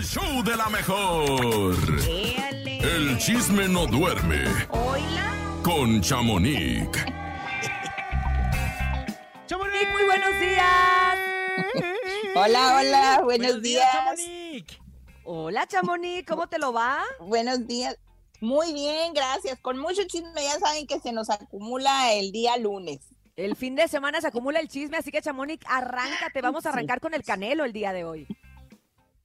el show de la mejor. El chisme no duerme Hola. con Chamonix. Chamonix, muy buenos días. Hola, hola, buenos, días. Chamonix. Hola, Chamonix, ¿cómo te lo va? Buenos días. Muy bien, gracias. Con mucho chisme, ya saben que se nos acumula el día lunes. El fin de semana se acumula el chisme, así que Chamonix, arráncate. Vamos a arrancar con el canelo el día de hoy.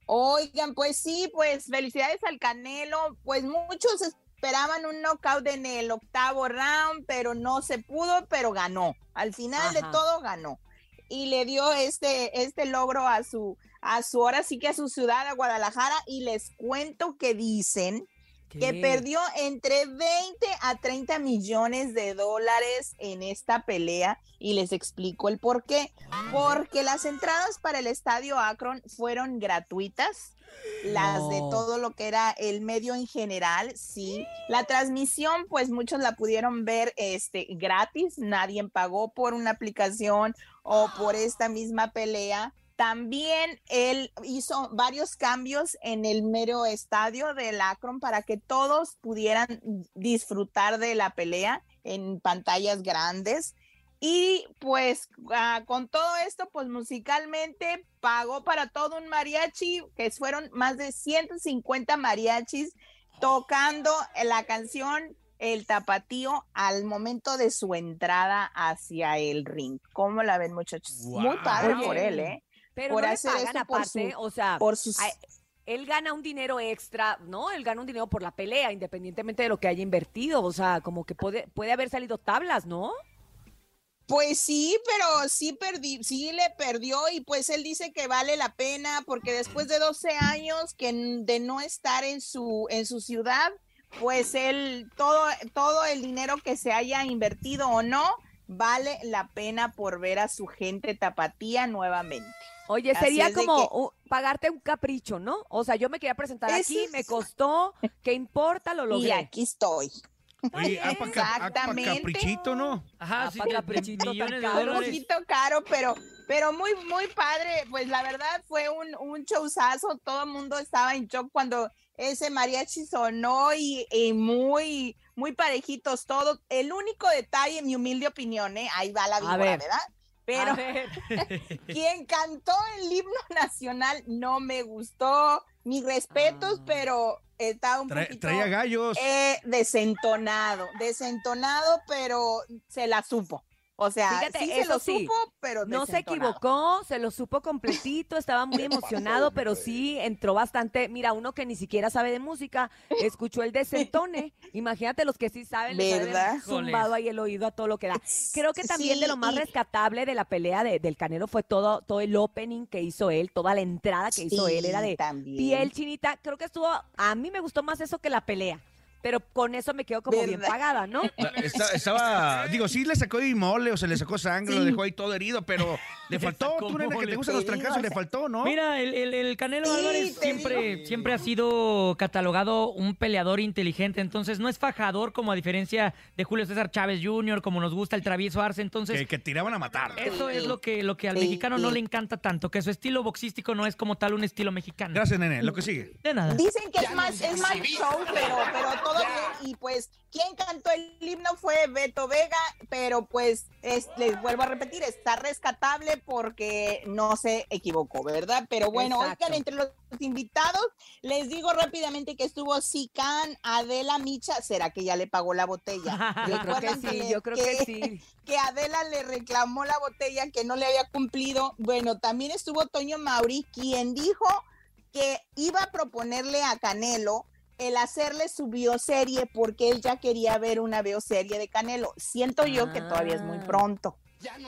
Oigan, pues sí, pues felicidades al Canelo. Pues muchos esperaban un knockout en el octavo round, pero no se pudo, pero ganó. Al final de todo ganó. Y le dio este, este logro a su, a su, ahora sí que a su ciudad, a Guadalajara. Y les cuento que dicen que perdió entre 20 a 30 millones de dólares en esta pelea y les explico el por qué. Porque las entradas para el estadio Akron fueron gratuitas. Las de todo lo que era el medio en general, sí. La transmisión, pues muchos la pudieron ver este, gratis, nadie pagó por una aplicación o por esta misma pelea. También él hizo varios cambios en el mero estadio del Akron para que todos pudieran disfrutar de la pelea en pantallas grandes. Y pues ah, con todo esto, pues musicalmente pagó para todo un mariachi, que fueron más de 150 mariachis tocando la canción El Tapatío al momento de su entrada hacia el ring. ¿Cómo la ven, muchachos? Muy Guau. padre por él, ¿eh? Pero por no le hacer pagan esto por aparte, su- o sea, Por sus... ay, él gana un dinero extra, ¿no? Él gana un dinero por la pelea, independientemente de lo que haya invertido. O sea, como que puede, puede haber salido tablas, ¿no? Pues sí, pero sí perdí, sí le perdió y pues él dice que vale la pena porque después de 12 años que de no estar en su en su ciudad, pues él todo todo el dinero que se haya invertido o no vale la pena por ver a su gente tapatía nuevamente. Oye, Así sería como que- uh, pagarte un capricho, ¿no? O sea, yo me quería presentar Eso aquí, es- me costó, ¿qué importa? Lo Y logré. aquí estoy. Oye, ah, ah, Exactamente. caprichito, ¿no? Ah, Ajá, sí, de- de caprichito millones de tan caro. un dólares. poquito caro, pero, pero muy, muy padre. Pues la verdad fue un, un showzazo. Todo el mundo estaba en shock cuando ese mariachi sonó y, y muy, muy parejitos todos. El único detalle, en mi humilde opinión, ¿eh? ahí va la víbora, ver. ¿verdad? Pero quien cantó el himno nacional no me gustó. Mis respetos, Ah. pero estaba un Tra- poquito traía gallos. eh, desentonado, desentonado, pero se la supo. O sea, Fíjate, sí se eso lo sí, supo, pero no se equivocó, se lo supo completito, estaba muy emocionado, pero sí entró bastante. Mira, uno que ni siquiera sabe de música, escuchó el desentone. Imagínate los que sí saben, ¿Verdad? zumbado ahí el oído a todo lo que da. Creo que también de lo más y- rescatable de la pelea de- del Canelo fue todo, todo el opening que hizo él, toda la entrada que hizo él, era de también. piel chinita. Creo que estuvo, a mí me gustó más eso que la pelea, pero con eso me quedo como bien pagada, ¿no? La- esta- estaba, digo, sí le sacó ahí mole o se le sacó sangre, lo Sí. dejó ahí todo herido, pero le faltó, tú nena que te gustan los trancazos, o le faltó, ¿no? Mira, el, el- el Canelo Sí, Álvarez siempre, digo. siempre ha sido catalogado un peleador inteligente, entonces no es fajador como a diferencia de Julio César Chávez Jr., como nos gusta el travieso Arce, entonces que, que tiraban a matar. eso es lo que, lo que al Sí, mexicano no le encanta tanto, que su estilo boxístico no es como tal un estilo mexicano. Gracias, nene. Lo que sigue. De nada. Dicen que es más, es más show, pero, pero todo bien. Y pues, quien cantó el himno fue Beto Vega, pero pues es- les vuelvo a repetir, está rescatable porque no se equivocó, ¿verdad? Pero bueno, Exacto. oigan, entre los invitados, les digo rápidamente que estuvo Sican, Adela Micha, ¿será que ya le pagó la botella? Yo creo que sí, yo creo que sí. que Adela le reclamó la botella que no le había cumplido. Bueno, también estuvo Toño Mauri, quien dijo que iba a proponerle a Canelo el hacerle su bioserie porque él ya quería ver una bioserie de Canelo. Siento yo que todavía es muy Ah. pronto,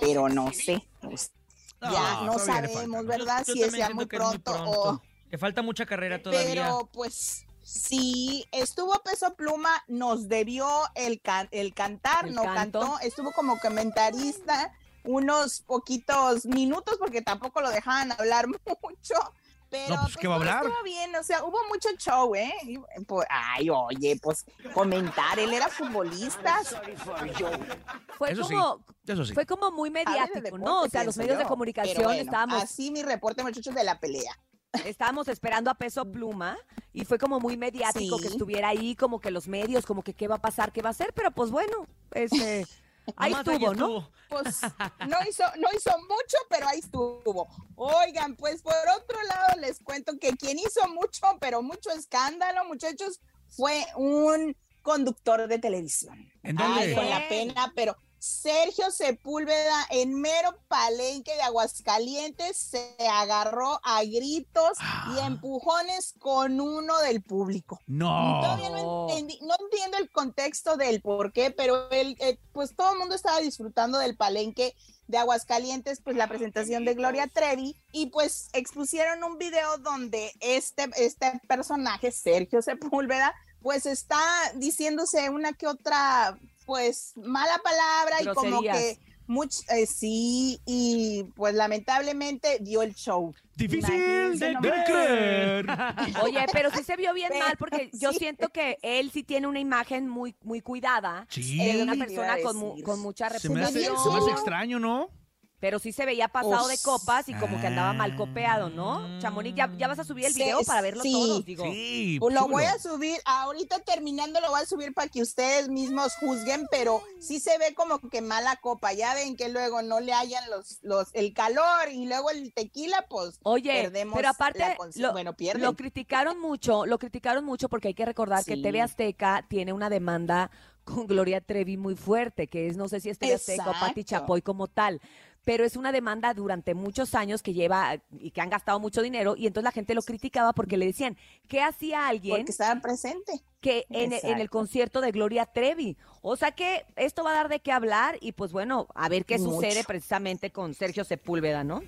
pero no sé. pues, ya no sabemos, falta. ¿verdad? Yo si sea siento muy que es muy pronto, pronto. o... Le falta mucha carrera todavía. Pero pues sí, estuvo Peso Pluma, nos debió el, can- el cantar, El no canto. cantó, estuvo como comentarista unos poquitos minutos porque tampoco lo dejaban hablar mucho. Pero No, pues, ¿qué va a todo hablar? Estuvo bien, o sea, hubo mucho show, ¿eh? Pues, ay, oye, pues comentar, él era futbolista. Fue Eso sí, como, eso sí. fue como muy mediático, deporte, ¿no? O sea, los medios de comunicación bueno, estábamos Así mi reporte, muchachos, de la pelea. estábamos esperando a Peso Pluma y fue como muy mediático Sí. que estuviera ahí, como que los medios, como que qué va a pasar, qué va a hacer, pero pues bueno, este, ahí Nomás estuvo, ¿no? Pues no hizo, no hizo mucho, pero ahí estuvo. Oigan, pues por otro lado les cuento que quien hizo mucho, pero mucho escándalo, muchachos, fue un conductor de televisión. ¿En dónde? Ay, con la pena, pero Sergio Sepúlveda en mero palenque de Aguascalientes se agarró a gritos Ah. y empujones con uno del público. No. Todavía no, entendí- no entiendo el contexto del por qué, pero él, eh, pues todo el mundo estaba disfrutando del palenque de Aguascalientes, pues la presentación de Gloria Trevi, y pues expusieron un video donde este, este personaje, Sergio Sepúlveda, pues está diciéndose una que otra, pues mala palabra y como Groserías. que much, eh, sí, y pues lamentablemente dio el show. Difícil Imagínense de nomás. creer. Oye, pero sí se vio bien Pero mal porque yo sí. siento que él sí tiene una imagen muy, muy cuidada. Sí. de una persona a con, mu- con mucha Se me, hace, reputación. se me hace extraño, ¿no? Pero sí se veía pasado de copas y como que andaba mal copeado, ¿no? Mm. Chamonix, ¿ya, ya vas a subir el Sí, video para verlo sí. todos, digo. Sí. Pues lo voy a subir, ahorita terminando lo voy a subir para que ustedes mismos juzguen, pero sí se ve como que mala copa. Ya ven que luego no le hayan los, los, el calor y luego el tequila, pues Oye, perdemos pero aparte la lo, bueno, pierden. lo criticaron mucho, lo criticaron mucho porque hay que recordar que. TV Azteca tiene una demanda con Gloria Trevi muy fuerte, que es no sé si es TV Azteca o Pati. Chapoy como tal, pero es una demanda durante muchos años que lleva y que han gastado mucho dinero y entonces la gente lo criticaba porque le decían, ¿qué hacía alguien porque estaban presentes. que en, en el concierto de Gloria Trevi? O sea que esto va a dar de qué hablar y pues bueno, a ver qué Mucho. sucede precisamente con Sergio Sepúlveda, ¿no?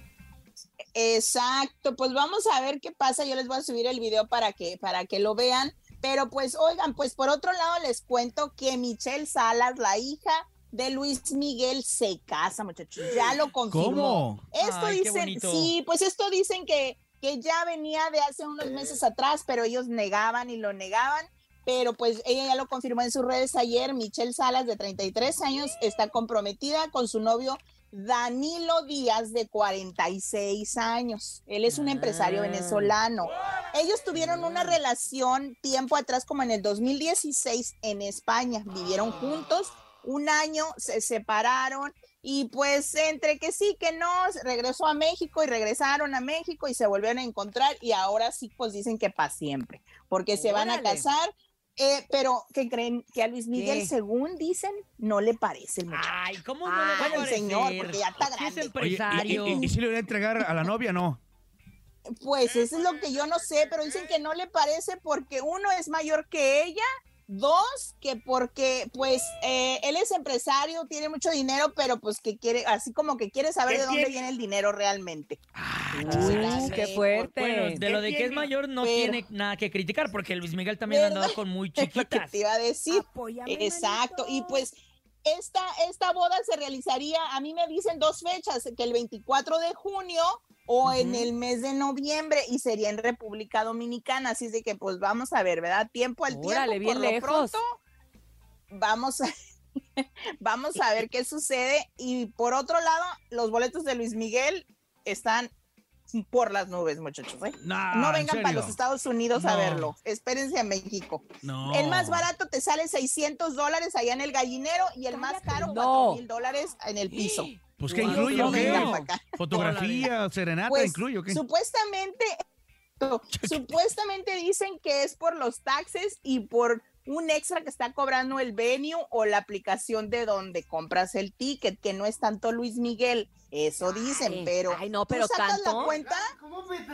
Exacto, pues vamos a ver qué pasa. Yo les voy a subir el video para que, para que lo vean. Pero pues, oigan, pues por otro lado les cuento que Michelle Salas, la hija de Luis Miguel, se casa, muchachos. Ya lo confirmó. ¿Cómo? Esto Ay, dicen, sí, pues esto dicen que, que ya venía de hace unos meses atrás, pero ellos negaban y lo negaban. Pero pues ella ya lo confirmó en sus redes ayer. Michelle Salas, de 33 años, está comprometida con su novio Danilo Díaz, de 46 años. Él es un empresario Ah. venezolano. Ellos tuvieron una relación tiempo atrás, como en el 2016, en España. Vivieron juntos un año, se separaron y pues entre que sí, que no, regresó a México y regresaron a México y se volvieron a encontrar y ahora sí, pues dicen que para siempre, porque se van a casar. eh, pero que creen que a Luis Miguel, ¿Qué? según dicen, no le parece el muchacho. Ay, ¿cómo no Ay, le va a bueno, el señor, porque ya está es grande. Oye, ¿y- empresario. ¿y, y, si le voy a entregar a la novia no? Pues eso es lo que yo no sé, pero dicen que no le parece porque uno es mayor que ella, dos, que porque pues eh, él es empresario, tiene mucho dinero, pero pues que quiere, así como que quiere saber ¿Qué de dónde tiene? viene el dinero realmente. Ah, Uy, qué fuerte. Bueno, de lo de que es mayor no Pero- tiene nada que criticar, porque Luis Miguel también ha ¿Verdad? andado con muy chiquitas. te iba a decir. Exacto, y pues esta, esta boda se realizaría, a mí me dicen dos fechas, que el 24 de junio o en el mes de noviembre y sería en República Dominicana, así es de que pues vamos a ver, ¿verdad? Tiempo al Órale, tiempo, bien por lo pronto vamos a vamos a ver qué sucede. Y por otro lado, los boletos de Luis Miguel están por las nubes, muchachos, ¿eh? No, No ¿en vengan para los Estados Unidos a verlo. Espérense a México. No. El más barato te sale 600 dólares allá en el gallinero y el más caro No. 4 mil dólares en el piso. Pues ¿qué Wow. incluye. Fotografía, serenata, Pues, incluye? Supuestamente, supuestamente dicen que es por los taxes y por un extra que está cobrando el venue o la aplicación de donde compras el ticket, que no es tanto Luis Miguel. Eso dicen, Ay, pero ay, no, tú pero sacas tanto. la cuenta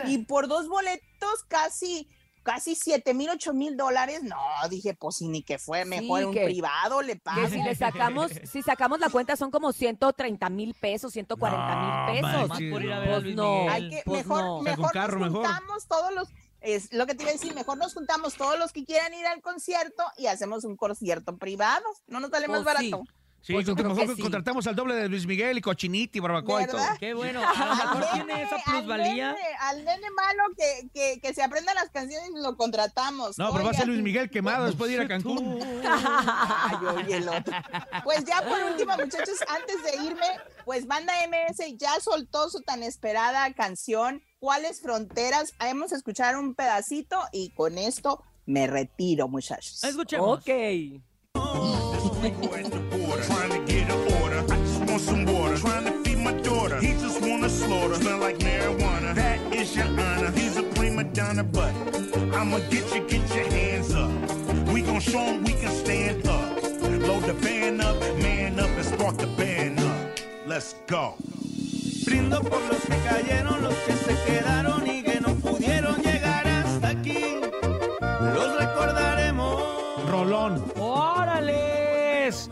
y por dos boletos casi casi siete mil, ocho mil dólares. No, dije, pues si ni que fue mejor un que- privado, le Que pago. si le sacamos, si sacamos la cuenta son como 130 mil pesos, 140 No, mil pesos. Más Sí, por ir a no. ver a Pues Luis no. Miguel. Hay que, pues mejor, no. mejor carro, nos mejor. juntamos todos los, es lo que te iba a decir, mejor nos juntamos todos los que quieran ir al concierto y hacemos un concierto privado. No nos sale más Pues barato. Sí, Pues yo con- creo mejor que sí. contratamos al doble de Luis Miguel y Cochinita y Barbacoa y todo. ¿Verdad? Qué bueno. A lo mejor tiene esa Al plusvalía. nene, Al nene malo que, que, que se aprenda las canciones lo contratamos. No, pero va a ser. Luis Miguel quemado después de ir a Cancún. Ay, oye, el otro. Pues ya por último, muchachos, antes de irme, pues Banda MS ya soltó su tan esperada canción, ¿Cuáles fronteras? Hemos escuchado un pedacito y con esto me retiro, muchachos. Escuchemos. Ok. But I'ma get you, get your hands up. We gon' show 'em we can stand up. Load the band up, man up, and spark the band up. Let's go. Brindo por los que cayeron, los que se quedaron y que no pudieron llegar hasta aquí. Los recordaremos. Rolón. ¡Órales!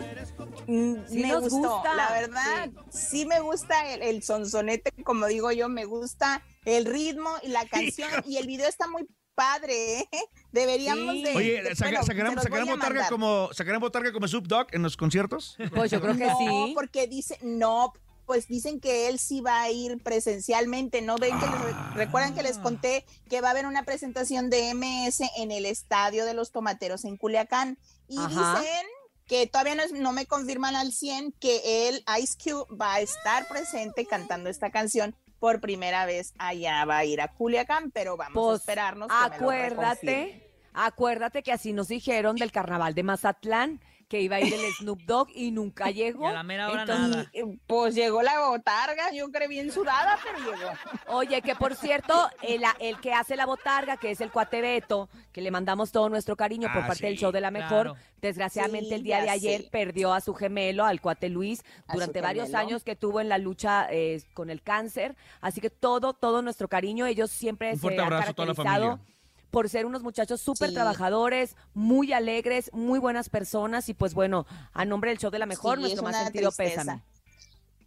Sí me nos gustó, gusta, la verdad, sí. me gusta el, el sonsonete, como digo yo, me gusta el ritmo y la canción y el video está muy padre, ¿eh? Deberíamos Sí. de... Oye, de- saca- bueno, ¿sacarán, se los sacarán voy a botarga como, ¿sacarán botarga como en los conciertos? Pues yo creo que no, sí. porque dice, no, pues dicen que él sí va a ir presencialmente, ¿no? Ven que les- recuerdan que les conté que va a haber una presentación de MS en el Estadio de los Tomateros en Culiacán. Y Ajá. dicen que todavía no, es- no me confirman al 100 que él, Ice Cube, va a estar presente cantando esta canción por primera vez allá, va a ir a Culiacán, pero vamos a Pues, esperarnos. que me lo reconfirme. acuérdate, acuérdate que así nos dijeron del carnaval de Mazatlán, que iba a ir el Snoop Dogg y nunca llegó. Y a la mera hora Entonces, nada. Eh, Pues llegó la botarga, yo creo bien sudada, pero llegó. Oye, que por cierto, el, el que hace la botarga, que es el cuate Beto, que le mandamos todo nuestro cariño por Ah, parte del show de la mejor, claro. desgraciadamente Sí, el día de ayer perdió a su gemelo, al cuate Luis, A durante varios gemelo. años que tuvo en la lucha eh, con el cáncer. Así que todo, todo nuestro cariño, ellos siempre Un se fuerte han abrazo a toda la caracterizado familia. Por ser unos muchachos súper Sí. trabajadores, muy alegres, muy buenas personas y pues bueno, a nombre del show de la mejor, Sí, nuestro es más una sentido tristeza. pésame.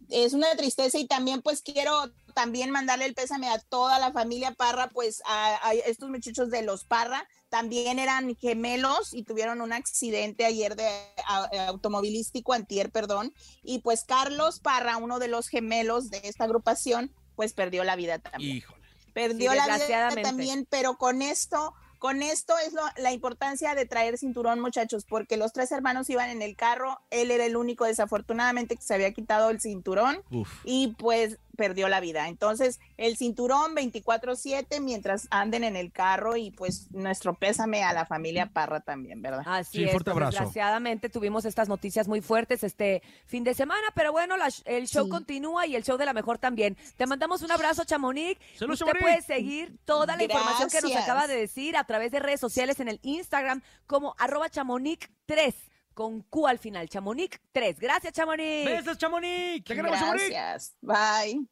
Es una tristeza y también pues quiero también mandarle el pésame a toda la familia Parra, pues a, a estos muchachos de los Parra, también eran gemelos y tuvieron un accidente ayer de a- automovilístico, antier, perdón, y pues Carlos Parra, uno de los gemelos de esta agrupación, pues perdió la vida también. Híjole. Perdió Sí, la vida también, pero con esto, con esto es lo- la importancia de traer cinturón, muchachos, porque los tres hermanos iban en el carro, él era el único desafortunadamente que se había quitado el cinturón Uf. y pues perdió la vida. Entonces, el cinturón 24/7 mientras anden en el carro y pues nuestro pésame a la familia Parra también, ¿verdad? Así Sí, es, fuerte abrazo. desgraciadamente tuvimos estas noticias muy fuertes este fin de semana, pero bueno, la el show Sí. continúa y el show de la mejor también. Te mandamos un abrazo, Chamonix. Saludos, Usted Chamonix. puede seguir toda la información que nos acaba de decir a través de redes sociales en el Instagram como arroba chamonix3 con Q al final, chamonix3. Gracias, Chamonix. ¡Besos, Chamonix! Te queremos, Chamonix. Gracias. Bye.